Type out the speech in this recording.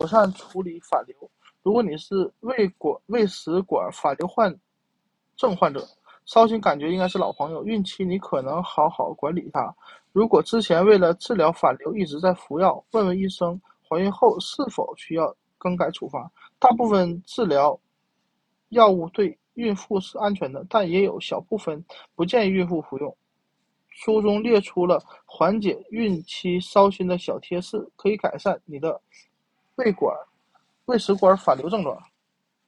妥善处理反流。如果你是胃管胃食管反流患症患者，烧心感觉应该是老朋友，孕期你可能好好管理它。如果之前为了治疗反流一直在服药，问问医生怀孕后是否需要更改处方。大部分治疗药物对孕妇是安全的，但也有小部分不建议孕妇服用。书中列出了缓解孕期烧心的小贴士，可以改善你的胃管、胃食管反流症状。